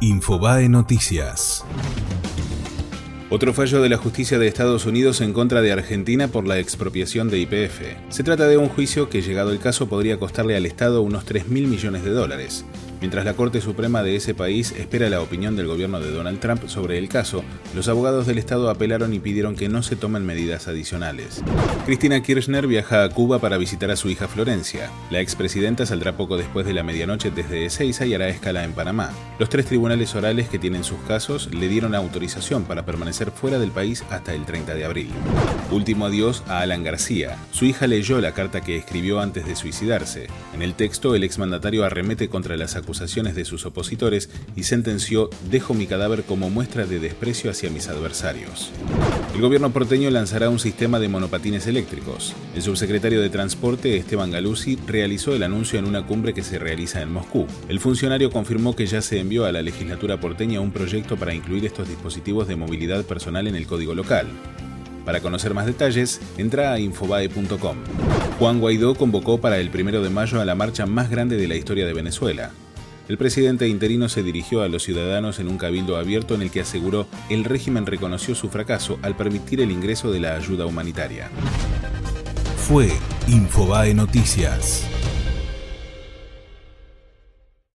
Infobae Noticias. Otro fallo de la justicia de Estados Unidos en contra de Argentina por la expropiación de IPF. Se trata de un juicio que, llegado el caso, podría costarle al Estado unos 3 mil millones de dólares. Mientras la Corte Suprema de ese país espera la opinión del gobierno de Donald Trump sobre el caso, los abogados del Estado apelaron y pidieron que no se tomen medidas adicionales. Cristina Kirchner viaja a Cuba para visitar a su hija Florencia. La expresidenta saldrá poco después de la medianoche desde Ezeiza y hará escala en Panamá. Los tres tribunales orales que tienen sus casos le dieron autorización para permanecer fuera del país hasta el 30 de abril. Último adiós a Alan García. Su hija leyó la carta que escribió antes de suicidarse. En el texto, el exmandatario arremete contra las acusaciones de sus opositores y sentenció Dejo mi cadáver como muestra de desprecio hacia mis adversarios. El gobierno porteño lanzará un sistema de monopatines eléctricos. El subsecretario de Transporte, Esteban Galuzzi, realizó el anuncio en una cumbre que se realiza en Moscú. El funcionario confirmó que ya se envió a la legislatura porteña un proyecto para incluir estos dispositivos de movilidad personal en el código local. Para conocer más detalles, entra a infobae.com. Juan Guaidó convocó para el primero de mayo a la marcha más grande de la historia de Venezuela. El presidente interino se dirigió a los ciudadanos en un cabildo abierto en el que aseguró el régimen reconoció su fracaso al permitir el ingreso de la ayuda humanitaria. Fue Infobae Noticias.